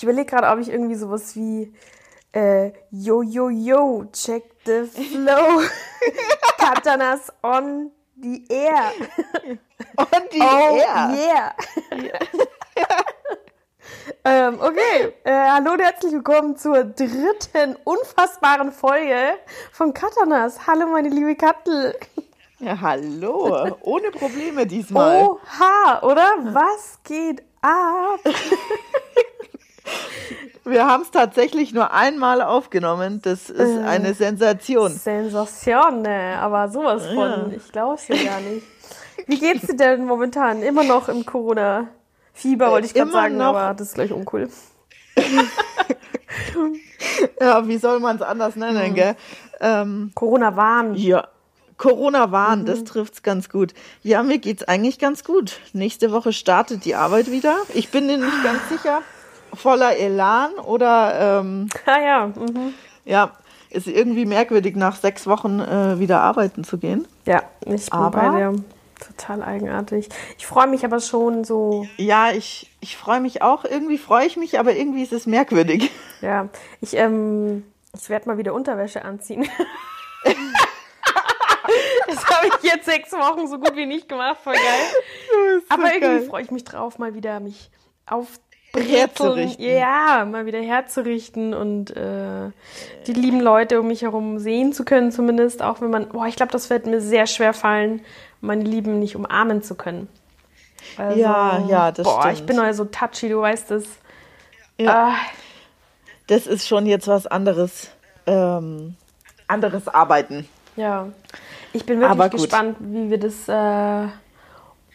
Ich überlege gerade, ob ich irgendwie sowas wie äh, Yo, yo, yo, check the flow. Katanas on the air. On the oh, air. yeah. ähm, okay, äh, hallo und herzlich willkommen zur dritten unfassbaren Folge von Katanas. Hallo, meine liebe Kattel. Ja, hallo. Ohne Probleme diesmal. Oha, oder? Was geht ab? Wir haben es tatsächlich nur einmal aufgenommen. Das ist Äh. eine Sensation. Sensation, ne? aber sowas von. Ja. Ich glaub's dir gar nicht. Wie geht's dir denn momentan? Immer noch im Corona-Fieber, wollte ich gerade sagen, noch. aber das ist gleich uncool. Ja, wie soll man es anders nennen, gell? Ähm, Corona-Warn. ja, Corona-Warn, Mhm. das trifft's ganz gut. Ja, mir geht's eigentlich ganz gut. Nächste Woche startet die Arbeit wieder. Ich bin mir nicht ganz sicher, voller Elan oder ähm, Ah ja, mhm. ja, ist irgendwie merkwürdig, nach sechs Wochen äh, wieder arbeiten zu gehen. ja, ich bin Aber- bei dir. Total eigenartig. Ich freue mich aber schon so, Ja, ich, ich freue mich auch. Irgendwie freue ich mich, aber irgendwie ist es merkwürdig. ja, ich, ähm, ich werde mal wieder Unterwäsche anziehen. das habe ich jetzt sechs Wochen so gut wie nicht gemacht, voll geil. Aber irgendwie freue ich mich drauf, mal wieder mich auf Herzurichten. Ja, mal wieder herzurichten und äh, die lieben Leute um mich herum sehen zu können, zumindest. Auch wenn man, boah, ich glaube, das wird mir sehr schwer fallen, meine Lieben nicht umarmen zu können. Also, Ja, ja, das Boah, ich stimmt. bin ja so touchy, du weißt es. Ja. Ah, Das ist schon jetzt was anderes. Ähm, anderes Arbeiten. ja. Ich bin wirklich gespannt, wie wir das äh,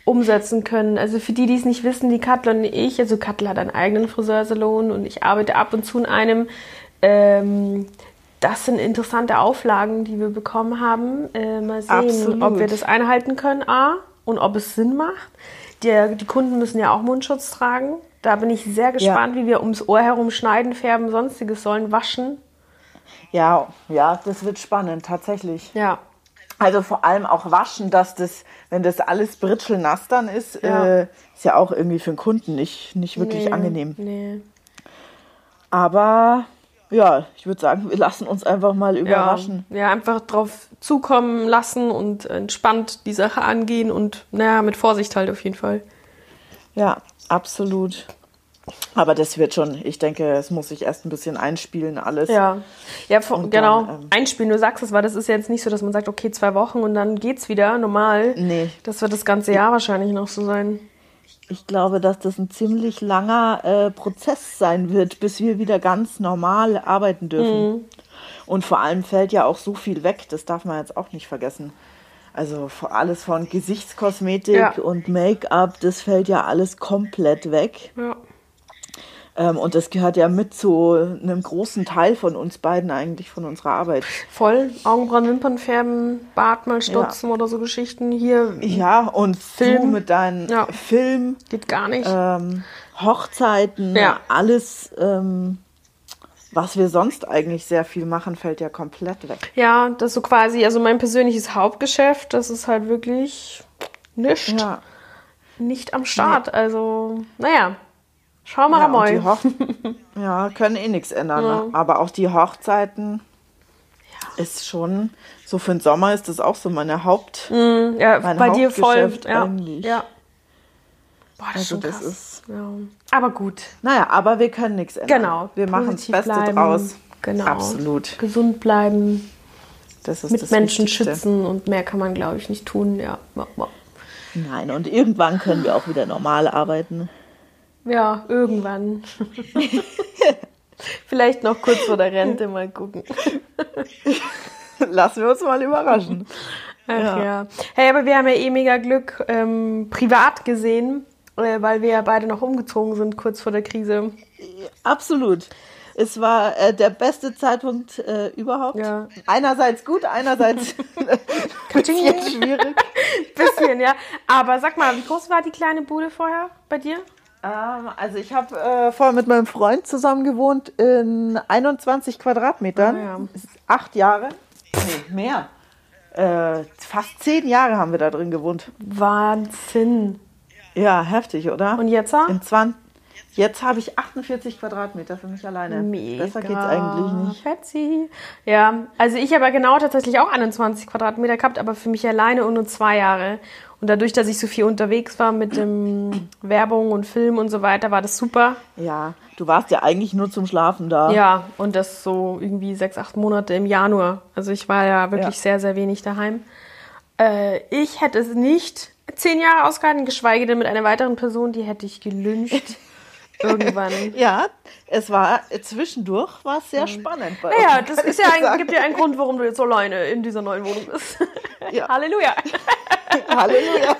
umsetzen können. Also für die, die es nicht wissen, die Katla und ich, also Katla hat einen eigenen Friseursalon und ich arbeite ab und zu in einem. Ähm, das sind interessante Auflagen, die wir bekommen haben. Äh, mal sehen, Absolut. ob wir das einhalten können, A, und ob es Sinn macht. Der, die Kunden müssen ja auch Mundschutz tragen. Da bin ich sehr gespannt, wie wir ums Ohr herum schneiden, färben, sonstiges sollen, waschen. Ja, ja, das wird spannend, tatsächlich. Ja, Also vor allem auch waschen, dass das, wenn das alles britschelnass dann ist, Ja. äh, ist ja auch irgendwie für den Kunden nicht, nicht wirklich nee, angenehm. Nee. Aber ja, ich würde sagen, wir lassen uns einfach mal Ja, überraschen. ja, einfach drauf zukommen lassen und entspannt die Sache angehen und naja, mit Vorsicht halt auf jeden Fall. Ja, absolut. Aber das wird schon, ich denke, es muss sich erst ein bisschen einspielen, alles. Ja, ja Und genau. dann, ähm, Einspielen, du sagst es, weil das ist ja jetzt nicht so, dass man sagt, okay, zwei Wochen und dann geht's wieder normal. Nee. Das wird das ganze Jahr wahrscheinlich noch so sein. Ich glaube, dass das ein ziemlich langer äh, Prozess sein wird, bis wir wieder ganz normal arbeiten dürfen. Mhm. Und vor allem fällt ja auch so viel weg, das darf man jetzt auch nicht vergessen. Also alles von Gesichtskosmetik Ja. und Make-up, das fällt ja alles komplett weg. Ja. Ähm, und das gehört ja mit zu einem großen Teil von uns beiden eigentlich, von unserer Arbeit. Voll. Augenbrauen, Wimpern färben, Bart mal stutzen oder so Geschichten. Hier Ja, und Film. du mit deinem Ja. Film, geht gar nicht. ähm, Hochzeiten, Ja. alles, ähm, was wir sonst eigentlich sehr viel machen, fällt ja komplett weg. Ja, das ist so quasi, also mein persönliches Hauptgeschäft, das ist halt wirklich nicht, Ja, nicht am Start. Also, naja, schauen wir ja, mal. ja können eh nichts ändern. Ja. Ne? Aber auch die Hochzeiten ist schon, so für den Sommer ist das auch so meine Haupt. ja, mein bei dir voll. Ja, eigentlich. ja. Boah, das Also das ist- ja. Aber gut, Naja, aber wir können nichts ändern. genau. Wir machen das Beste bleiben. draus. Genau. Absolut. Gesund bleiben, Das ist mit das Menschen Wichtigste. schützen und mehr kann man, glaube ich, nicht tun. Ja, ja, ja. Nein, und irgendwann können wir auch wieder normal arbeiten. Ja irgendwann. Vielleicht noch kurz vor der Rente mal gucken. Lassen wir uns mal überraschen. Ach Ja. ja. Hey, aber wir haben ja eh mega Glück ähm, privat gesehen, äh, weil wir ja beide noch umgezogen sind kurz vor der Krise. Absolut. Es war äh, der beste Zeitpunkt äh, überhaupt. Ja. Einerseits gut, einerseits ein bisschen schwierig. Bisschen, ja. Aber sag mal, wie groß war die kleine Bude vorher bei dir? Ähm, also ich habe äh, vorher mit meinem Freund zusammen gewohnt in 21 Quadratmetern. Ah, ja. Acht Jahre. Nee, mehr. Äh, fast zehn Jahre haben wir da drin gewohnt. Wahnsinn. Ja, heftig, oder? Und jetzt? In 20, Jetzt habe ich 48 Quadratmeter für mich alleine. Mega. Besser geht's eigentlich nicht. Fetzi. Ja, also ich habe ja genau tatsächlich auch 21 Quadratmeter gehabt, aber für mich alleine und nur zwei Jahre. Und dadurch, dass ich so viel unterwegs war mit dem Werbung und Film und so weiter, war das super. Ja, du warst ja eigentlich nur zum Schlafen da. Ja, und das so irgendwie sechs, acht Monate im Januar. Also ich war ja wirklich Ja. sehr, sehr wenig daheim. Äh, ich hätte es nicht zehn Jahre ausgehalten, geschweige denn mit einer weiteren Person, die hätte ich gelünscht. Irgendwann. Ja, es war zwischendurch war es sehr spannend bei Naja, uns, das ist ja dir ein, gibt ja einen Grund, warum du jetzt alleine in dieser neuen Wohnung bist. Ja. Halleluja. Halleluja.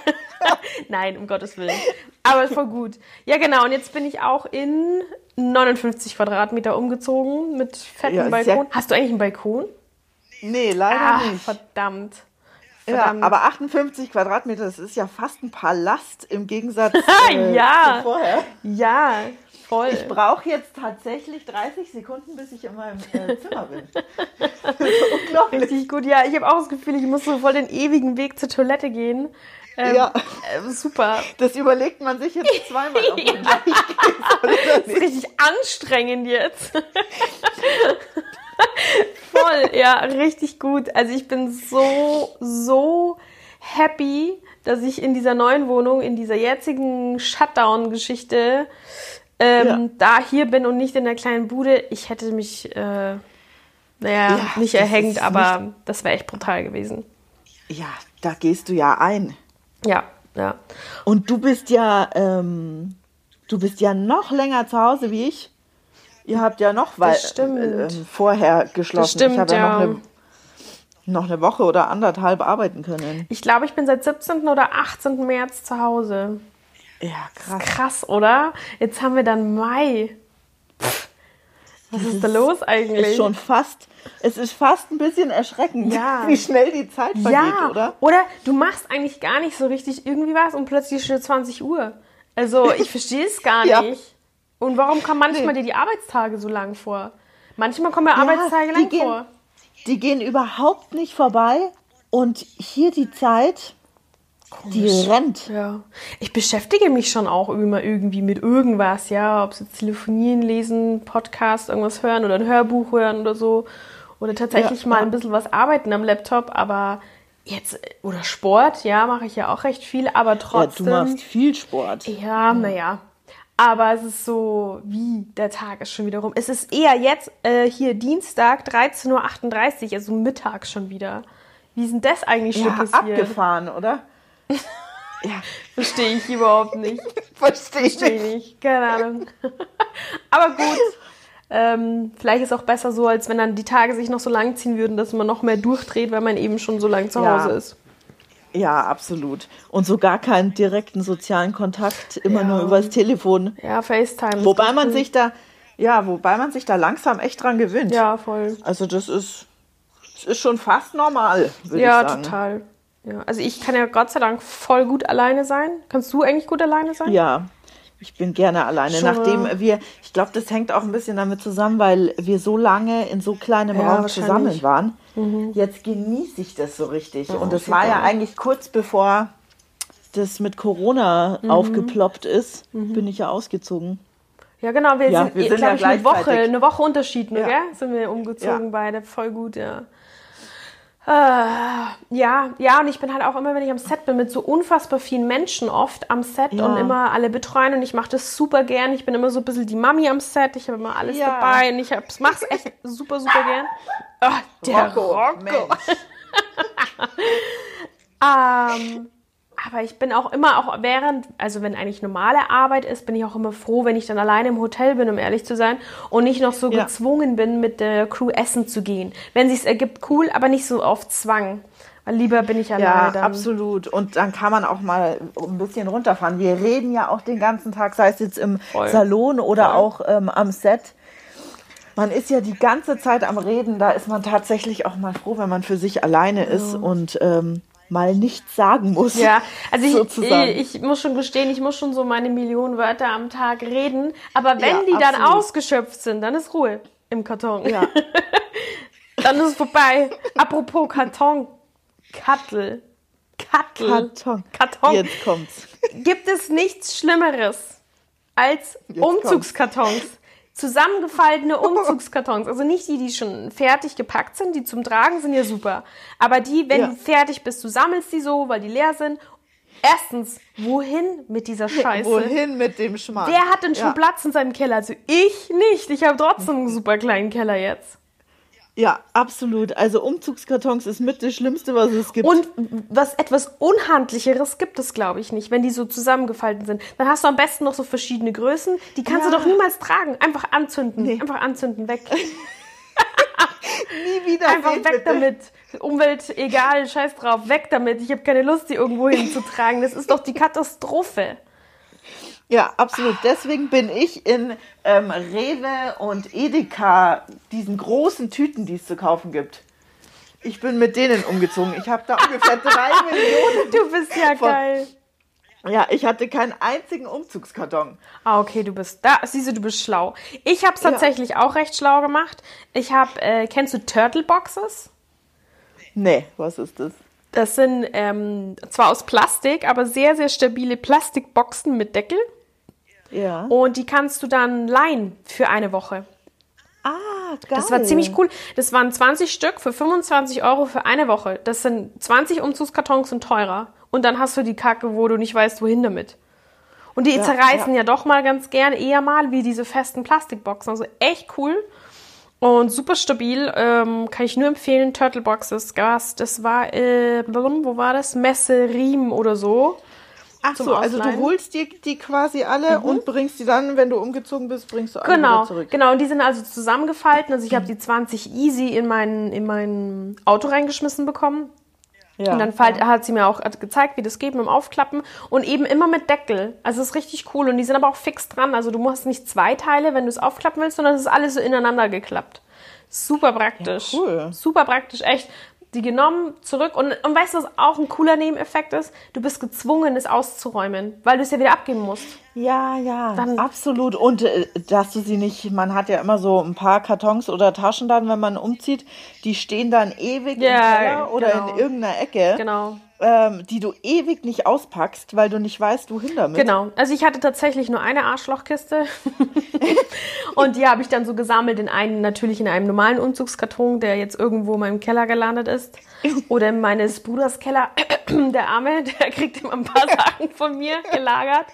Nein, um Gottes Willen. Aber voll gut. Ja, genau. Und jetzt bin ich auch in 59 Quadratmeter umgezogen mit ist ja- Balkon. Hast du eigentlich einen Balkon? Nee, leider Ah, nicht. verdammt. Ja, aber 58 Quadratmeter, das ist ja fast ein Palast im Gegensatz äh, Ja. zu vorher. Ja, voll. Ich brauche jetzt tatsächlich 30 Sekunden, bis ich in meinem äh, Zimmer bin. Unglaublich. Richtig gut. Ja, ich habe auch das Gefühl, ich muss so voll den ewigen Weg zur Toilette gehen. Ähm, Ja. äh, super. Das überlegt man sich jetzt zweimal, ob man oder Das ist richtig anstrengend jetzt. Voll, ja, richtig gut. Also ich bin so, so happy, dass ich in dieser neuen Wohnung, in dieser jetzigen Shutdown-Geschichte ähm, Ja. da hier bin und nicht in der kleinen Bude. Ich hätte mich, äh, naja, Ja, nicht erhängt, aber das wäre echt brutal gewesen. Ja, da gehst du ja ein. Ja, ja. Und du bist ja, ähm, du bist ja noch länger zu Hause wie ich. Ihr habt ja noch weil, äh, ähm, vorher geschlossen. stimmt, ich habe ja, ja. Noch, eine, noch eine Woche oder anderthalb arbeiten können. Ich glaube, ich bin seit 17. oder 18. März zu Hause. Ja, krass. Krass, oder? Jetzt haben wir dann Mai. Pff, Was ist da los eigentlich? Ist schon fast, es ist fast ein bisschen erschreckend, Ja. wie schnell die Zeit vergeht, ja, oder? du machst eigentlich gar nicht so richtig irgendwie was und plötzlich ist schon 20 Uhr. Also ich verstehe es gar Ja. nicht. Und warum kommen manchmal dir die Arbeitstage so lang vor? Manchmal kommen Ja, Arbeitstage lang gehen- vor. Die gehen überhaupt nicht vorbei und hier die Zeit, die rennt. Ja. Ich beschäftige mich schon auch immer irgendwie mit irgendwas, ja. Ob es jetzt telefonieren, lesen, Podcast, irgendwas hören oder ein Hörbuch hören oder so. Oder tatsächlich Ja, mal ein bisschen was arbeiten am Laptop, aber jetzt, oder Sport, ja, mache ich ja auch recht viel, aber Ja, du trotzdem. machst viel Sport. Ja, naja. Aber es ist so, wie der Tag ist schon wieder rum. Es ist eher jetzt äh, hier Dienstag 13.38 Uhr, also mittags schon wieder. Wie ist denn das eigentlich schon Ja, passiert? abgefahren, oder? ja, Verstehe ich überhaupt nicht. verstehe ich Verstehe nicht. ich nicht. Keine Ahnung. Aber gut. Ähm, vielleicht ist auch besser so, als wenn dann die Tage sich noch so lang ziehen würden, dass man noch mehr durchdreht, weil man eben schon so lange zu Ja. Hause ist. Ja, absolut. Und so gar keinen direkten sozialen Kontakt, immer Ja. nur übers Telefon. Ja, FaceTime. Wobei man sich da, ja, wobei man sich da langsam echt dran gewöhnt. Ja, voll. Also das ist, das ist schon fast normal, würde Ja, ich sagen. total. Ja, also ich kann ja Gott sei Dank voll gut alleine sein. Kannst du eigentlich gut alleine sein? Ja, ich bin gerne alleine. Schon. Nachdem wir, ich glaube, das hängt auch ein bisschen damit zusammen, weil wir so lange in so kleinem Ja, Raum zusammen waren. Jetzt genieße ich das so richtig. Und das war ja eigentlich kurz bevor das mit Corona Mhm. aufgeploppt ist, bin ich ja ausgezogen. Ja, genau. Wir Ja, sind, wir sind ja ich, eine Woche, eine Woche Unterschied, nur, Ja. gell? Sind wir umgezogen Ja. beide. Voll gut, ja. Äh, ja, ja, und ich bin halt auch immer, wenn ich am Set bin, mit so unfassbar vielen Menschen oft am Set Ja. und immer alle betreuen und ich mache das super gern. Ich bin immer so ein bisschen die Mami am Set, ich habe immer alles Ja. dabei und ich hab's, mach's echt super, super gern. Oh, der Rocco. Mensch. Ähm, aber ich bin auch immer, auch während, also wenn eigentlich normale Arbeit ist, bin ich auch immer froh, wenn ich dann alleine im Hotel bin, um ehrlich zu sein, und nicht noch so Ja. gezwungen bin, mit der Crew essen zu gehen. Wenn sich's ergibt, cool, aber nicht so auf Zwang. Weil lieber bin ich alleine Ja, dann. absolut. Und dann kann man auch mal ein bisschen runterfahren. Wir reden ja auch den ganzen Tag, sei es jetzt im Voll. Salon oder Voll. auch ähm, am Set. Man ist ja die ganze Zeit am Reden. Da ist man tatsächlich auch mal froh, wenn man für sich alleine ist und ähm, mal nichts sagen muss. Ja, also ich, sozusagen. ich, ich muss schon gestehen, ich muss schon so meine Millionen Wörter am Tag reden. Aber wenn Ja, die dann absolut. ausgeschöpft sind, dann ist Ruhe im Karton. Ja. Dann ist es vorbei. Apropos Karton. Kattel. Kattel. Karton. Karton. Jetzt kommt's. Gibt es nichts Schlimmeres Jetzt als kommt's. Zusammengefaltene Umzugskartons. Also nicht die, die schon fertig gepackt sind, die zum Tragen sind ja super. Aber die, wenn Ja. du fertig bist, du sammelst die so, weil die leer sind. Erstens, wohin mit dieser Scheiße? Wohin mit dem Schmarrn? Wer hat denn schon ja. Platz in seinem Keller? Also ich nicht. Ich habe trotzdem einen super kleinen Keller jetzt. Ja, absolut. Also Umzugskartons ist mit das Schlimmste, was es gibt. Und was etwas Unhandlicheres gibt es, glaube ich, nicht, wenn die so zusammengefalten sind. Dann hast du am besten noch so verschiedene Größen. Die kannst Ja. du doch niemals tragen. Einfach anzünden. Nee. Einfach anzünden, weg. nie wieder Einfach weg bitte. damit. Umwelt, egal, scheiß drauf, weg damit. Ich habe keine Lust, die irgendwo hinzutragen. Das ist doch die Katastrophe. Ja, absolut. Deswegen bin ich in ähm, Rewe und Edeka, diesen großen Tüten, die es zu kaufen gibt. Ich bin mit denen umgezogen. Ich habe da ungefähr drei Millionen. Du bist ja Von- geil. Ja, ich hatte keinen einzigen Umzugskarton. Ah, okay, du bist da. Siehst du, du bist schlau. Ich habe es tatsächlich auch recht schlau gemacht. Ich habe, äh, kennst du Turtle Boxes? Nee, was ist das? Das sind ähm, zwar aus Plastik, aber sehr, sehr stabile Plastikboxen mit Deckel. Ja. Und die kannst du dann leihen für eine Woche. Ah, geil. Das war ziemlich cool. Das waren 20 Stück für 25 Euro für eine Woche. Das sind 20 Umzugskartons und teurer. Und dann hast du die Kacke, wo du nicht weißt, wohin damit. Und die Ja, zerreißen ja. ja. doch mal ganz gerne eher mal wie diese festen Plastikboxen. Also echt cool und super stabil. Ähm, kann ich nur empfehlen. Turtle Boxes, Gas. Das war, äh, wo war das? Messe Riem oder so. Ach so, also du holst dir die quasi alle und bringst die dann, wenn du umgezogen bist, bringst du alle Genau, wieder zurück. genau. Und die sind also zusammengefalten. Also ich habe die 20 easy in mein, in mein Auto reingeschmissen bekommen. Ja. Und dann falt, hat sie mir auch gezeigt, wie das geht mit dem Aufklappen. Und eben immer mit Deckel. Also es ist richtig cool. Und die sind aber auch fix dran. Also du hast nicht zwei Teile, wenn du es aufklappen willst, sondern es ist alles so ineinander geklappt. Super praktisch. Ja, cool. Super praktisch, echt. Die genommen, zurück. Und, und weißt du, was auch ein cooler Nebeneffekt ist? Du bist gezwungen, es auszuräumen, weil du es ja wieder abgeben musst. Ja, ja, Dann- absolut. Und äh, dass du sie nicht, man hat ja immer so ein paar Kartons oder Taschen dann, wenn man umzieht, die stehen dann ewig Ja, im Keller oder genau. in irgendeiner Ecke, Genau. Ähm, die du ewig nicht auspackst, weil du nicht weißt, wohin damit. Genau. Also ich hatte tatsächlich nur eine Arschlochkiste. und die habe ich dann so gesammelt in einen, natürlich in einem normalen Umzugskarton, der jetzt irgendwo in meinem Keller gelandet ist. Oder in meines Bruders Keller. Der Arme, der kriegt immer ein paar Sachen von mir gelagert.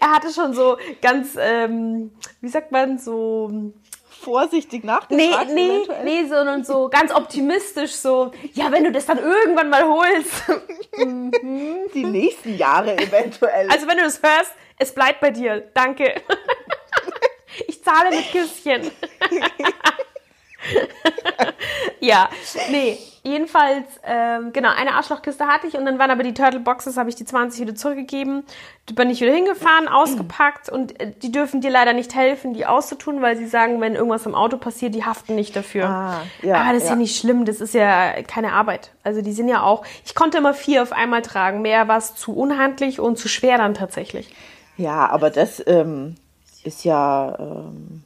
Er hatte schon so ganz, ähm, wie sagt man, so Vorsichtig Nee, nachgefragt. nee, eventuell. nee, sondern so ganz optimistisch so, ja, wenn du das dann irgendwann mal holst. Die nächsten Jahre eventuell. Also wenn du das hörst, es bleibt bei dir. Danke. Ich zahle mit Küsschen. ja, nee, jedenfalls, ähm, genau, eine Arschlochkiste hatte ich und dann waren aber die Turtle Boxes, habe ich die 20 wieder zurückgegeben. Da bin ich wieder hingefahren, ausgepackt und äh, die dürfen dir leider nicht helfen, die auszutun, weil sie sagen, wenn irgendwas im Auto passiert, die haften nicht dafür. Ah, ja, aber das ist ja ja. nicht schlimm, das ist ja keine Arbeit. Also die sind ja auch, ich konnte immer vier auf einmal tragen, mehr war es zu unhandlich und zu schwer dann tatsächlich. ja, aber das ähm, ist ja, ähm,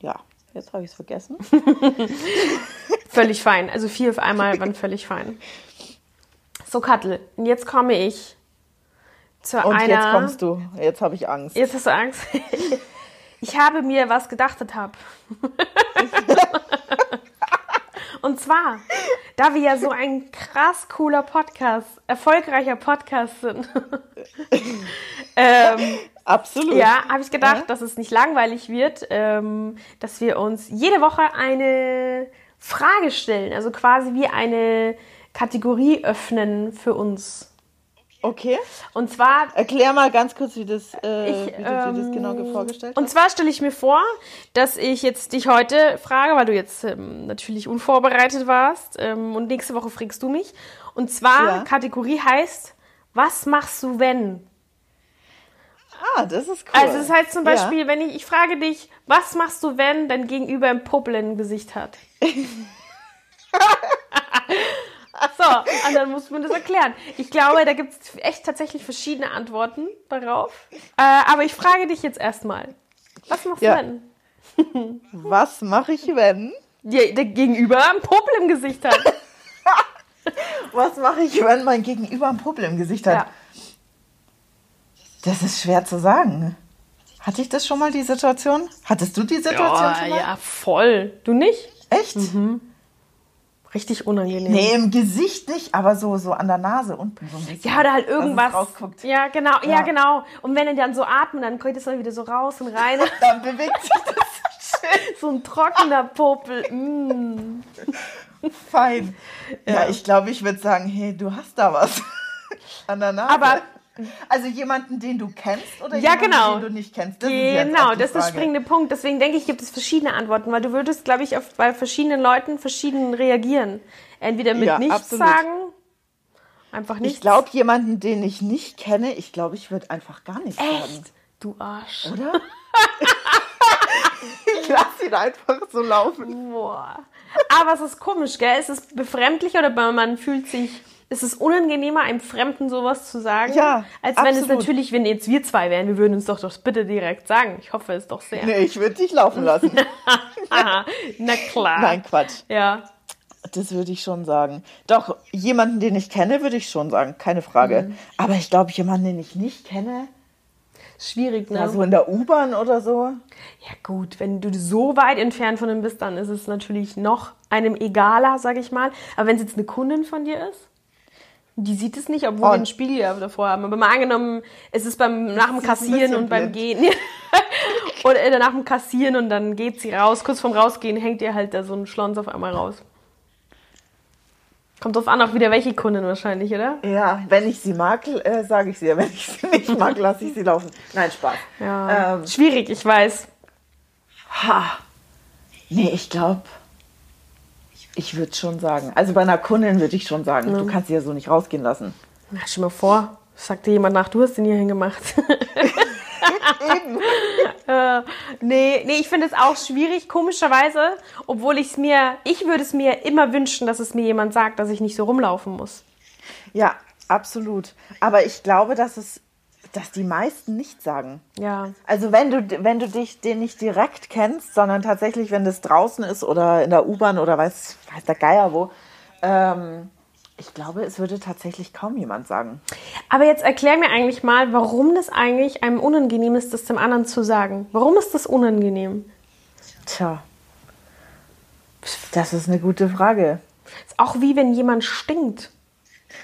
ja, jetzt habe ich es vergessen. Völlig fein. Also vier auf einmal waren völlig fein. So, Kattel, und jetzt komme ich zu Und einer. jetzt kommst du. Jetzt habe ich Angst. Jetzt hast du Angst. Ich habe mir was gedachtet habe. Und zwar, da wir ja so ein krass cooler Podcast, erfolgreicher Podcast sind, ähm, Absolut. ja, habe ich gedacht, Ja. dass es nicht langweilig wird, ähm, dass wir uns jede Woche eine Frage stellen, also quasi wie eine Kategorie öffnen für uns. Okay. Und zwar Erklär mal ganz kurz, wie, das, äh, Ich, wie du dir das ähm, genau vorgestellt hast. Und zwar stelle ich mir vor, dass ich jetzt dich heute frage, weil du jetzt ähm, natürlich unvorbereitet warst ähm, und nächste Woche fragst du mich. Und zwar, Ja. Kategorie heißt, was machst du, wenn? Ah, das ist cool. Also das heißt zum Ja. Beispiel, wenn ich, ich frage dich, was machst du, wenn dein Gegenüber ein Puppel im Gesicht hat? so, und dann muss man das erklären. Ich glaube, da gibt es echt tatsächlich verschiedene Antworten darauf. Äh, aber ich frage dich jetzt erstmal, was machst Ja. du, wenn Was mache ich, wenn? der, der Gegenüber ein Puppel im Gesicht hat? Was mache ich, wenn mein Gegenüber ein Puppel im Gesicht hat? ja. Das ist schwer zu sagen. Hatte ich das schon mal, die Situation? Hattest du die Situation Ja, schon mal? ja, voll. Du nicht? Echt? Richtig unangenehm. Nee, im Gesicht nicht, aber so, so an der Nase unten so ein bisschen. Ja, oder halt irgendwas. rausguckt. Ja, genau, ja. Ja. genau. Und wenn er dann so atmet, dann kommt es dann wieder so raus und rein. Dann bewegt sich das schön so ein trockener Popel. Mm. fein. Ja, ich glaube, ich würde sagen, hey, du hast da was an der Nase. Aber- also jemanden, den du kennst oder Ja, jemanden, genau. den du nicht kennst? Das Genau, das ist der springende Punkt. Deswegen denke ich, gibt es verschiedene Antworten, weil du würdest, glaube ich, auf, bei verschiedenen Leuten verschieden reagieren. Entweder mit Ja, nichts absolut. sagen, einfach nichts. Ich glaube, jemanden, den ich nicht kenne, ich glaube, ich würde einfach gar nichts sagen. Echt? Du Arsch. Oder? ich lasse ihn einfach so laufen. Boah. Aber es ist komisch, gell? Ist es befremdlich oder man fühlt sich. Ist es unangenehmer, einem Fremden sowas zu sagen? Ja, Als wenn es absolut. natürlich, wenn jetzt wir zwei wären, wir würden uns doch das bitte direkt sagen. Ich hoffe es doch sehr. Nee, ich würde dich laufen lassen. Aha, na klar. Nein, Quatsch. Ja. Das würde ich schon sagen. Doch, jemanden, den ich kenne, würde ich schon sagen. Keine Frage. Mhm. Aber ich glaube, jemanden, den ich nicht kenne, Schwierig, ne? also in der U-Bahn oder so. Ja gut, wenn du so weit entfernt von ihm bist, dann ist es natürlich noch einem egaler, sag ich mal. Aber wenn es jetzt eine Kundin von dir ist, die sieht es nicht, obwohl Oh. wir einen Spiegel ja davor haben. Aber mal angenommen, es ist beim nach dem Kassieren und beim blind. Gehen. Oder äh, nach dem Kassieren und dann geht sie raus. Kurz vorm Rausgehen hängt ihr halt da so ein Schlons auf einmal raus. Kommt drauf an, auch wieder welche Kundin wahrscheinlich, oder? Ja, wenn ich sie mag, äh, sage ich sie. Wenn ich sie nicht mag, lasse ich sie laufen. Nein, Spaß. Ja. Ähm, Schwierig, ich weiß. ha. Nee, ich glaube, ich würde schon sagen. Also bei einer Kundin würde ich schon sagen. Du kannst sie ja so nicht rausgehen lassen. Na, stell mal vor, sagt dir jemand nach, du hast den hier hingemacht. Äh, nee, nee, ich finde es auch schwierig, komischerweise, obwohl ich es mir, ich würde es mir immer wünschen, dass es mir jemand sagt, dass ich nicht so rumlaufen muss. Ja, absolut. Aber ich glaube, dass es, dass die meisten nicht sagen. Ja. Also wenn du, wenn du dich den nicht direkt kennst, sondern tatsächlich, wenn das draußen ist oder in der U-Bahn oder weiß, weiß der Geier wo, ähm, ich glaube, es würde tatsächlich kaum jemand sagen. Aber jetzt erklär mir eigentlich mal, warum das eigentlich einem unangenehm ist, das dem anderen zu sagen. Warum ist das unangenehm? Tja, das ist eine gute Frage. Ist auch wie wenn jemand stinkt.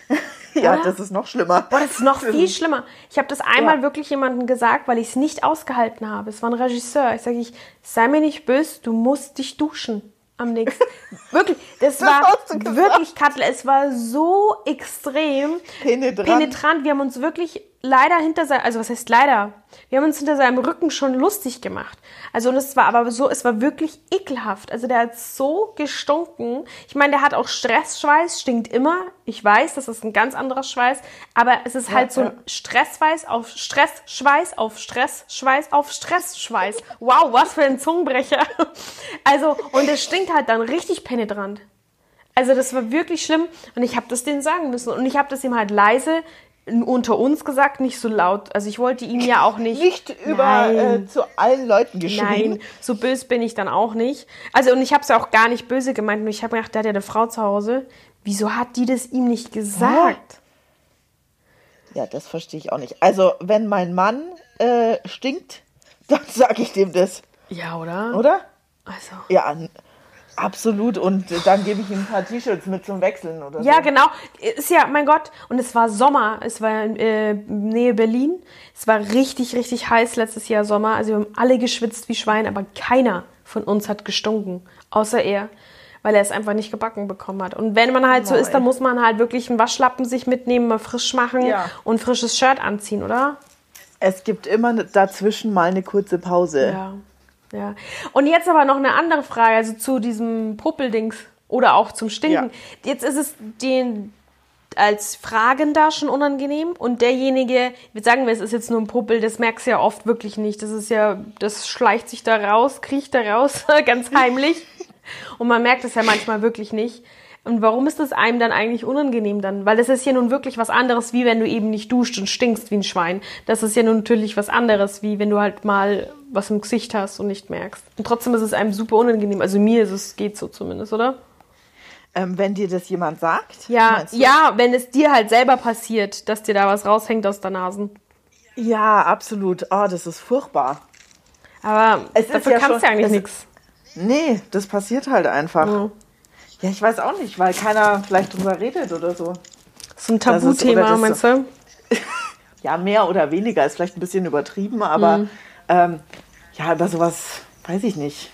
Ja, Oder? das ist noch schlimmer. Boah, das ist noch viel schlimmer. Ich habe das einmal Ja. wirklich jemandem gesagt, weil ich es nicht ausgehalten habe. Es war ein Regisseur. Ich sage, ich, sei mir nicht böse, du musst dich duschen am nächsten. wirklich, das, Das war wirklich, Kattel, es war so extrem Penetrant. penetrant. Wir haben uns wirklich leider hinter also was heißt leider? Wir haben uns hinter seinem Rücken schon lustig gemacht. Also und es war aber so, es war wirklich ekelhaft. Also der hat so gestunken. Ich meine, der hat auch Stressschweiß, stinkt immer. Ich weiß, das ist ein ganz anderer Schweiß, aber es ist halt so ja. ein Stressschweiß auf Stressschweiß auf Stressschweiß auf Stressschweiß. Wow, was für ein Zungenbrecher. Also und es stinkt halt dann richtig penetrant. Also das war wirklich schlimm und ich habe das denen sagen müssen und ich habe das ihm halt leise unter uns gesagt, nicht so laut. Also ich wollte ihn ja auch nicht. Nicht über äh, zu allen Leuten geschrien. Nein, so böse bin ich dann auch nicht. Also und ich habe es ja auch gar nicht böse gemeint. Nur ich habe mir gedacht, der hat ja eine Frau zu Hause. Wieso hat die das ihm nicht gesagt? Ja, das verstehe ich auch nicht. Also, wenn mein Mann äh, stinkt, dann sage ich dem das, Ja, oder? oder? Also. Ja, absolut. Und dann gebe ich ihm ein paar T-Shirts mit zum Wechseln oder Ja, so. genau. Ist ja, mein Gott. Und es war Sommer. Es war in äh, Nähe Berlin. Es war richtig, richtig heiß letztes Jahr Sommer. Also wir haben alle geschwitzt wie Schwein, aber keiner von uns hat gestunken. Außer er. Weil er es einfach nicht gebacken bekommen hat. Und wenn man halt so ist, dann muss man halt wirklich einen Waschlappen sich mitnehmen, mal frisch machen Ja. und ein frisches Shirt anziehen, oder? Es gibt immer dazwischen mal eine kurze Pause. Ja. Ja. Und jetzt aber noch eine andere Frage, also zu diesem Poppeldings oder auch zum Stinken. Jetzt ist es den als Fragender schon unangenehm und derjenige, sagen wir, es ist jetzt nur ein Puppel, das merkst du ja oft wirklich nicht. Das ist ja, das schleicht sich da raus, kriecht da raus, ganz heimlich. Und man merkt es ja manchmal wirklich nicht. Und warum ist das einem dann eigentlich unangenehm dann? Weil das ist ja nun wirklich was anderes, wie wenn du eben nicht duscht und stinkst wie ein Schwein. Das ist ja nun natürlich was anderes, wie wenn du halt mal was im Gesicht hast und nicht merkst. Und trotzdem ist es einem super unangenehm. Also mir ist es, geht so zumindest, oder? Ähm, wenn dir das jemand sagt, Ja, ja, wenn es dir halt selber passiert, dass dir da was raushängt aus der Nase. Ja, absolut. Oh, das ist furchtbar. Aber Es ist dafür ja kannst du ja eigentlich nichts. Nee, das passiert halt einfach. Mhm. Ja, ich weiß auch nicht, weil keiner vielleicht drüber redet oder so. So ein Tabuthema, meinst du? Ja, mehr oder weniger ist vielleicht ein bisschen übertrieben, aber Mhm. ähm, ja, über sowas weiß ich nicht.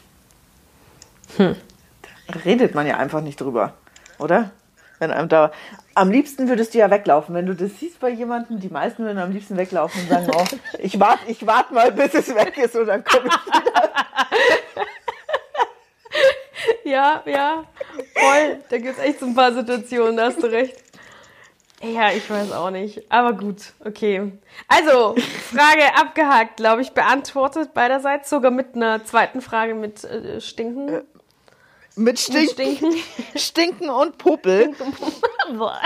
Hm. Da redet man ja einfach nicht drüber, oder? Wenn einem da. Am liebsten würdest du ja weglaufen. Wenn du das siehst bei jemandem, die meisten würden am liebsten weglaufen und sagen, oh, ich warte ich wart mal, bis es weg ist und dann komme ich wieder. Ja, ja, voll. Da gibt es echt so ein paar Situationen, da hast du recht. Ja, ich weiß auch nicht. Aber gut, okay. Also, Frage abgehakt, glaube ich, beantwortet beiderseits. Sogar mit einer zweiten Frage mit äh, Stinken. Mit Stinken, Mit Stinken. Stinken und Popel. Boah,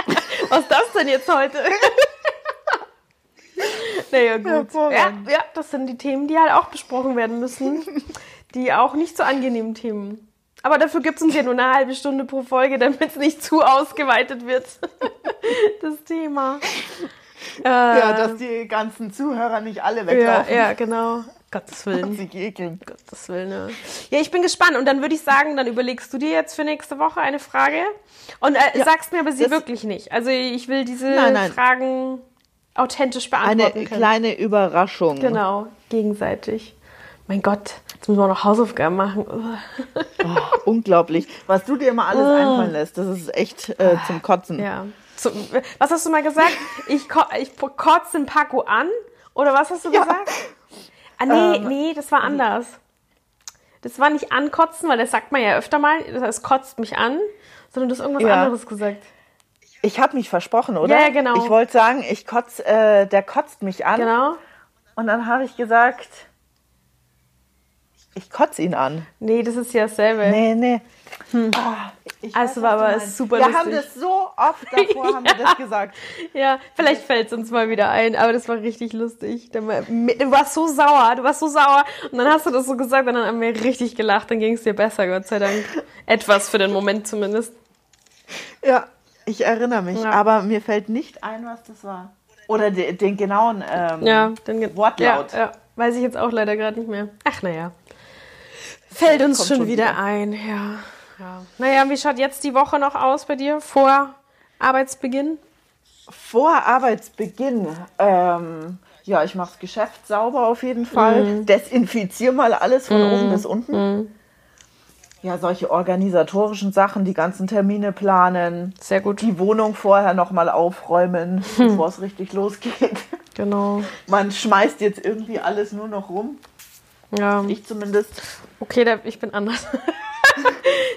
Was ist das denn jetzt heute? naja, gut. Ja, Hervorragend. ja, das sind die Themen, die halt auch besprochen werden müssen. Die auch nicht so angenehmen Themen. Aber dafür gibt es uns ja nur eine halbe Stunde pro Folge, damit es nicht zu ausgeweitet wird. das Thema. Ja, dass die ganzen Zuhörer nicht alle ja, weglaufen ja, genau. Gottes und Willen. sich ekeln. Gottes Willen, ne? Ja, ich bin gespannt. Und dann würde ich sagen, dann überlegst du dir jetzt für nächste Woche eine Frage. Und äh, Ja, sagst mir aber sie wirklich nicht. Also ich will diese Nein, nein. Fragen authentisch Eine beantworten können. kleine Überraschung. Genau, gegenseitig. Mein Gott, jetzt müssen wir noch Hausaufgaben machen. Oh, unglaublich. Was du dir immer alles einfallen lässt, das ist echt äh, zum Kotzen. Ja. So, was hast du mal gesagt? Ich, ko ich kotze den Paco an? Oder was hast du Ja. gesagt? Ah, nee, Ähm, nee, das war anders. Das war nicht ankotzen, weil das sagt man ja öfter mal, das kotzt mich an, sondern du hast irgendwas Ja. anderes gesagt. Ich habe mich versprochen, oder? Ja, ja, genau. Ich wollte sagen, ich kotz, äh, der kotzt mich an. Genau. Und dann habe ich gesagt, ich kotze ihn an. Nee, das ist ja dasselbe. Nee, nee. Ah, ich Also war aber super Wir lustig. haben das so oft davor, haben wir das gesagt. Ja, vielleicht fällt es uns mal wieder ein, aber das war richtig lustig. Du warst so sauer, du warst so sauer und dann hast du das so gesagt und dann haben wir richtig gelacht, dann ging es dir besser, Gott sei Dank. Etwas für den Moment zumindest. Ja, ich erinnere mich. Ja. Aber mir fällt nicht ein, was das war. Oder de, den genauen ähm, Ja, ge- Wortlaut. Ja, ja, weiß ich jetzt auch leider gerade nicht mehr. Ach naja. Fällt uns schon, schon wieder, wieder. ein, ja. ja. Naja, wie schaut jetzt die Woche noch aus bei dir vor Arbeitsbeginn? Vor Arbeitsbeginn. Ähm, ja, ich mache das Geschäft sauber auf jeden Fall. Mhm. Desinfiziere mal alles von oben bis unten. Ja, solche organisatorischen Sachen, die ganzen Termine planen, Sehr gut. die Wohnung vorher nochmal aufräumen, bevor es richtig losgeht. Genau. Man schmeißt jetzt irgendwie alles nur noch rum. Ja. Ich zumindest. Okay, da, ich bin anders.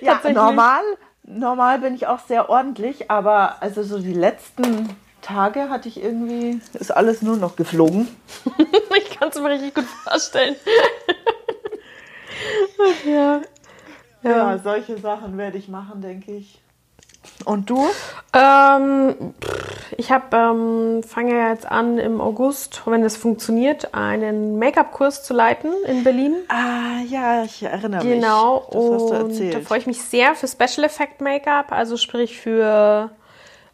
Ja, normal, normal bin ich auch sehr ordentlich, aber also so die letzten Tage hatte ich irgendwie, ist alles nur noch geflogen. ich kann es mir richtig gut vorstellen. ja. Ja, solche Sachen werde ich machen, denke ich. Und du? Ähm, ich habe ähm, fange ja jetzt an im August, wenn es funktioniert, einen Make-up-Kurs zu leiten in Berlin. Ah, ja, ich erinnere Genau. mich. Das hast du erzählt. da freue ich mich sehr für Special Effect Make-up, also sprich für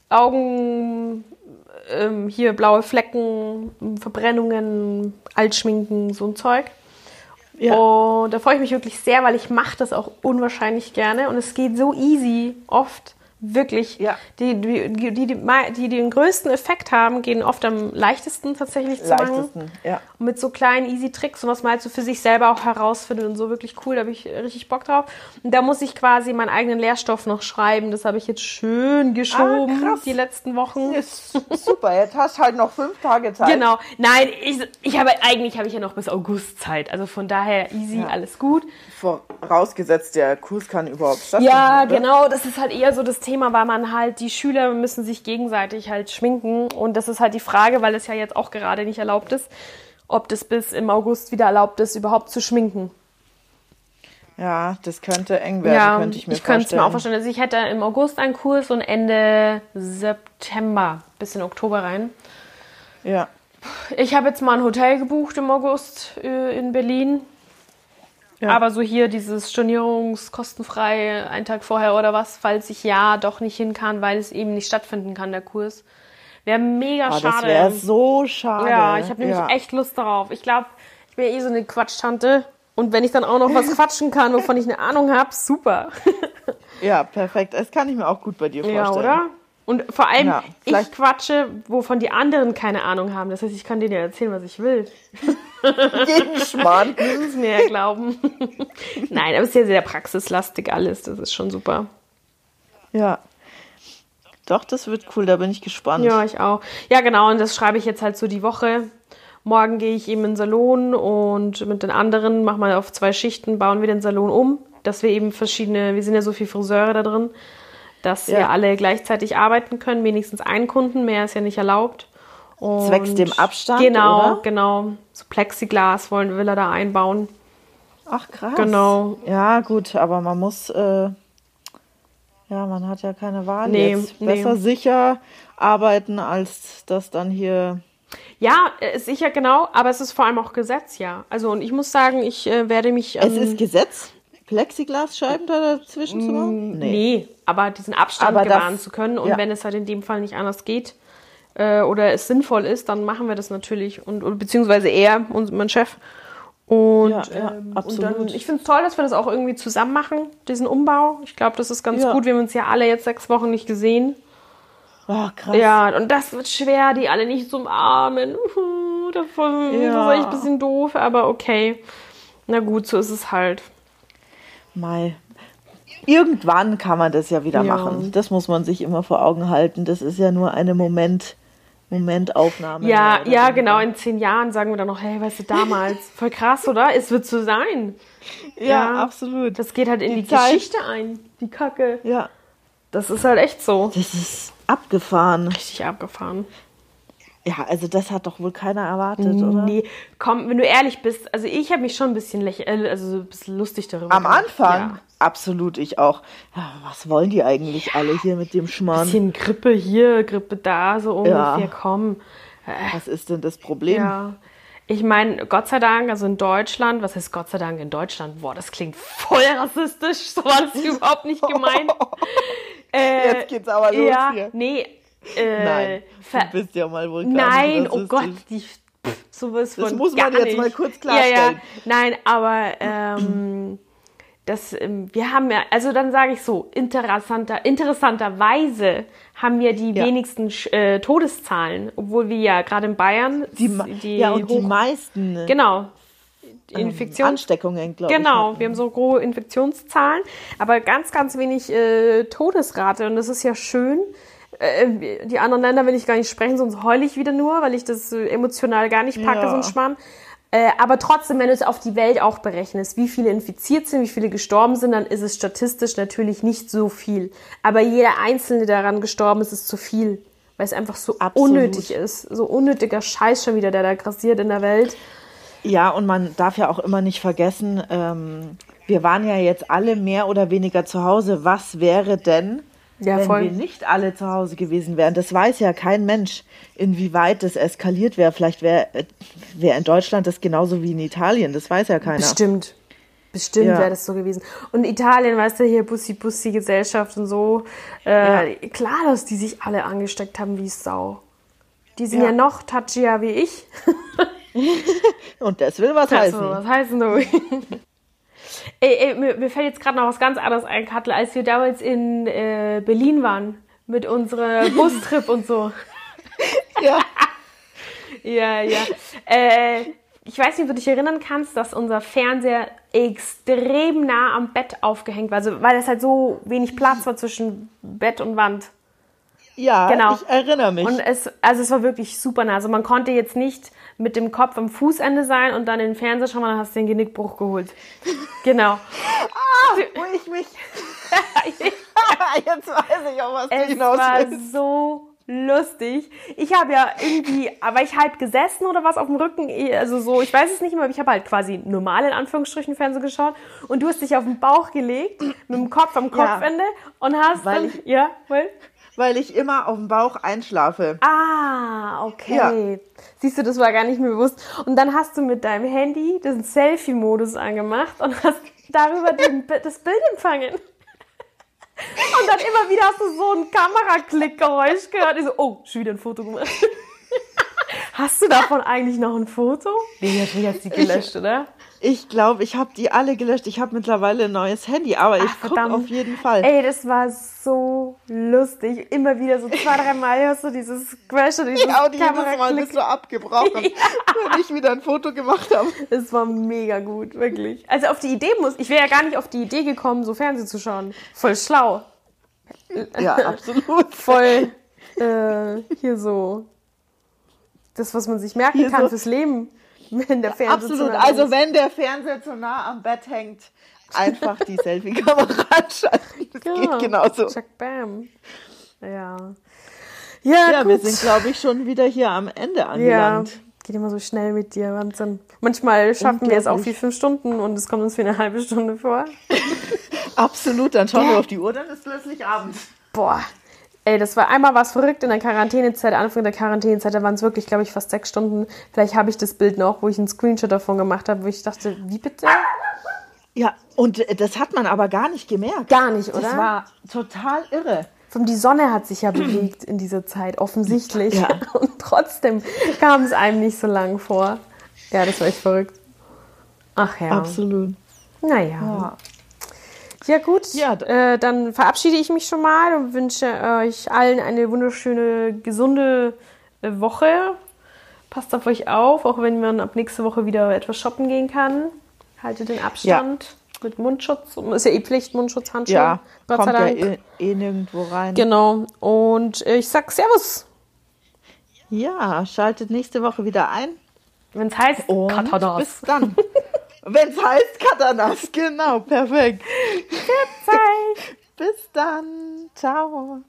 Augen, ähm, hier blaue Flecken, Verbrennungen, Altschminken, so ein Zeug. Ja. Und da freue ich mich wirklich sehr, weil ich mache das auch unwahrscheinlich gerne und es geht so easy oft. Wirklich. Ja. Die, die, die, die, den größten Effekt haben, gehen oft am leichtesten tatsächlich zu machen. Leichtesten, ja. Und mit so kleinen easy Tricks und was man halt so für sich selber auch herausfindet und so wirklich cool, da habe ich richtig Bock drauf. Und da muss ich quasi meinen eigenen Lehrstoff noch schreiben. Das habe ich jetzt schön geschoben Ah, die letzten Wochen. Ist super, jetzt hast halt noch fünf Tage Zeit. Genau. Nein, ich, ich habe eigentlich habe ich ja noch bis August Zeit. Also von daher easy, Ja. alles gut. Vorausgesetzt, der Kurs kann überhaupt stattfinden. Ja, oder? genau, das ist halt eher so das Thema, weil man halt, die Schüler müssen sich gegenseitig halt schminken und das ist halt die Frage, weil es ja jetzt auch gerade nicht erlaubt ist, ob das bis im August wieder erlaubt ist, überhaupt zu schminken. Ja, das könnte eng werden, ja, könnte ich mir könnte es vorstellen. mir auch vorstellen. Also ich hätte im August einen Kurs und Ende September bis in Oktober rein. Ja. Ich habe jetzt mal ein Hotel gebucht im August äh, in Berlin. Ja. Aber so hier dieses stornierungskostenfrei, einen Tag vorher oder was, falls ich ja doch nicht hin kann, weil es eben nicht stattfinden kann, der Kurs. Wäre mega Oh, schade. das wäre so schade. Ja, ich habe nämlich ja. echt Lust darauf. Ich glaube, ich bin ja eh so eine Quatschtante. Und wenn ich dann auch noch was quatschen kann, wovon ich eine Ahnung habe, super. Ja, perfekt. Das kann ich mir auch gut bei dir vorstellen. Ja, oder? Und vor allem, Ja, ich quatsche, wovon die anderen keine Ahnung haben. Das heißt, ich kann denen ja erzählen, was ich will. Jeden Schmarrn. Müssen mir ja glauben. Nein, aber es ist ja sehr praxislastig alles. Das ist schon super. Ja. Doch, das wird cool, da bin ich gespannt. Ja, ich auch. Ja, genau. Und das schreibe ich jetzt halt so die Woche. Morgen gehe ich eben in den Salon und mit den anderen machen wir auf zwei Schichten, bauen wir den Salon um, dass wir eben verschiedene, wir sind ja so viele Friseure da drin, dass Ja. wir alle gleichzeitig arbeiten können, wenigstens einen Kunden, mehr ist ja nicht erlaubt. Und Zwecks dem Abstand, Genau, oder? genau. So Plexiglas wollen, will er da einbauen. Ach, krass. Genau. Ja, gut, aber man muss, äh, ja, man hat ja keine Wahl Nee, jetzt. nee. Besser sicher arbeiten, als das dann hier. Ja, äh, sicher, genau, aber es ist vor allem auch Gesetz, ja. Also, und ich muss sagen, ich äh, werde mich. Es ähm, ist Gesetz, Plexiglasscheiben da dazwischen zu machen? Nee. aber diesen Abstand Aber das- zu können. Und ja. wenn es halt in dem Fall nicht anders geht äh, oder es sinnvoll ist, dann machen wir das natürlich. Und, und beziehungsweise er und mein Chef. Und, Ja, ja, ähm, und absolut. dann, ich finde es toll, dass wir das auch irgendwie zusammen machen, diesen Umbau. Ich glaube, das ist ganz Ja. gut. Wir haben uns ja alle jetzt sechs Wochen nicht gesehen. Oh, krass. Ja, und das wird schwer, die alle nicht zu umarmen. Uhu, Davon, Ja. Das ist echt ein bisschen doof, aber okay. Na gut, so ist es halt. Mai. Irgendwann kann man das ja wieder Ja. machen. Das muss man sich immer vor Augen halten. Das ist ja nur eine Moment, Momentaufnahme. Ja, ja, genau. In zehn Jahren sagen wir dann noch, hey, weißt du, damals. Voll krass, oder? Es wird so sein. Ja, Ja. absolut. Das geht halt in die, Die. Geschichte ein. Die Kacke. ja, Das ist halt echt so. das ist abgefahren. Richtig abgefahren. Ja, also das hat doch wohl keiner erwartet, oder? Nee, komm, wenn du ehrlich bist, also ich habe mich schon ein bisschen lächeln, äh, also so ein bisschen lustig darüber Am gemacht. Anfang? Ja. Absolut, ich auch. Ja, was wollen die eigentlich alle hier mit dem Schmarrn? Bisschen Grippe hier, Grippe da, so ungefähr, Ja. komm. Was ist denn das Problem? Ja. Ich meine, Gott sei Dank, also in Deutschland, was heißt Gott sei Dank in Deutschland? Boah, das klingt voll rassistisch, so war das überhaupt nicht gemeint. Äh, Jetzt geht's aber los ja, hier. nee. Äh, Nein, du bist ja mal wohl Nein, oh Gott, die, pff, sowas von Das muss man jetzt nicht. mal kurz Ja, ja, klarstellen. nein, aber ähm, das, ähm, wir haben ja, also dann sage ich so, interessanter, interessanterweise haben wir die Ja. wenigsten äh, Todeszahlen, obwohl wir ja gerade in Bayern Die, ma- ja, und die hoch- meisten äh, Genau. Infektions Ansteckungen, glaube ich. Genau, wir haben so hohe Infektionszahlen, aber ganz, ganz wenig äh, Todesrate und das ist ja schön. Äh, die anderen Länder will ich gar nicht sprechen, sonst heule ich wieder nur, weil ich das äh, emotional gar nicht packe, Ja. so ein Schmarrn. Äh, aber trotzdem, wenn du es auf die Welt auch berechnest, wie viele infiziert sind, wie viele gestorben sind, dann ist es statistisch natürlich nicht so viel. Aber jeder Einzelne, der daran gestorben ist, ist zu viel. Weil es einfach so Absolut. unnötig ist. So unnötiger Scheiß schon wieder, der da grassiert in der Welt. Ja, und man darf ja auch immer nicht vergessen, ähm, wir waren ja jetzt alle mehr oder weniger zu Hause. Was wäre denn, Ja, wenn voll. wir nicht alle zu Hause gewesen wären? Das weiß ja kein Mensch, inwieweit das eskaliert wäre. Vielleicht wäre wär in Deutschland das genauso wie in Italien. Das weiß ja keiner. Bestimmt. Bestimmt Ja. wäre das so gewesen. Und Italien, weißt du, hier Bussi-Bussi-Gesellschaft und so. Äh, Klar, dass die sich alle angesteckt haben wie Sau. Die sind ja, Ja. noch touchier wie ich. Und das will was Also, heißen. was heißt denn du? ey, ey, mir, mir fällt jetzt gerade noch was ganz anderes ein, Kattel, als wir damals in äh, Berlin waren. Mit unserem Bustrip und so. Ja. Ja, ja. Äh, ich weiß nicht, ob du dich erinnern kannst, dass unser Fernseher extrem nah am Bett aufgehängt war. Also, weil es halt so wenig Platz war zwischen Bett und Wand. Ja, Genau. ich erinnere mich. Und es, also es war wirklich super nah. Also man konnte jetzt nicht mit dem Kopf am Fußende sein und dann in den Fernseher schauen, dann hast du den Genickbruch geholt. Genau. Wo ich mich. Jetzt weiß ich auch, was du Es hinaus war willst. so lustig. Ich habe ja irgendwie, war ich halb gesessen oder was auf dem Rücken? Also so, ich weiß es nicht mehr, aber ich habe halt quasi normal in Anführungsstrichen Fernsehen geschaut und du hast dich auf den Bauch gelegt mit dem Kopf am Ja. Kopfende und hast Weil dann, ich- ja, well? Weil ich immer auf dem Bauch einschlafe. Ah, okay. Siehst du, das war gar nicht mir bewusst. Und dann hast du mit deinem Handy den Selfie-Modus angemacht und hast darüber den, das Bild empfangen. Und dann immer wieder hast du so ein Kameraklickgeräusch gehört. Ich so, oh, schon wieder ein Foto gemacht. Hast du davon eigentlich noch ein Foto? Nee, jetzt hast die gelöscht, oder? Ich glaube, ich habe die alle gelöscht. Ich habe mittlerweile ein neues Handy, aber ich gucke auf jeden Fall. Ey, das war so lustig. Immer wieder so zwei, drei Mal hörst du dieses Crash und dieses Ja, und jedes Mal bist du abgebrochen, ja. wenn ich wieder ein Foto gemacht habe. Es war mega gut, wirklich. Also auf die Idee muss, ich wäre ja gar nicht auf die Idee gekommen, so Fernsehen zu schauen. Voll schlau. Ja, absolut. Voll äh, hier so das, was man sich merken Hier kann so. fürs Leben, wenn der Fernseher Absolut. Nah also wenn der Fernseher zu nah am Bett hängt, einfach die Selfie-Kamera anschalten. Das genau. geht genauso. Check, bam. Ja. Ja, ja wir sind, glaube ich, schon wieder hier am Ende angelangt. Ja, geht immer so schnell mit dir, Wahnsinn. Manchmal schaffen wir es auch wie fünf Stunden und es kommt uns wie eine halbe Stunde vor. Absolut, dann schauen ja. wir auf die Uhr, dann ist plötzlich Abend. Boah, Ey, das war einmal was verrückt in der Quarantänezeit, Anfang der Quarantänezeit, da waren es wirklich, glaube ich, fast sechs Stunden. Vielleicht habe ich das Bild noch, wo ich einen Screenshot davon gemacht habe, wo ich dachte, wie bitte? Ja, und das hat man aber gar nicht gemerkt. Gar nicht, oder? Das war total irre. Von die Sonne hat sich ja bewegt in dieser Zeit, offensichtlich. Ja. Und trotzdem kam es einem nicht so lang vor. Ja, das war echt verrückt. Ach ja. Absolut. Naja. Ja. Ja gut, ja, äh, dann verabschiede ich mich schon mal und wünsche euch allen eine wunderschöne, gesunde äh, Woche. Passt auf euch auf, auch wenn man ab nächste Woche wieder etwas shoppen gehen kann. Haltet den Abstand. Ja. Mit Mundschutz. Ist ja eh Pflicht, Mundschutz, Handschuhe. Ja, Gott kommt sei Dank. ja eh, eh nirgendwo rein. Genau. Und ich sag Servus. Ja, schaltet nächste Woche wieder ein. Wenn es heißt Und Katanas. Bis dann. Wenn es heißt Katanas, genau, perfekt. Bis dann. Ciao.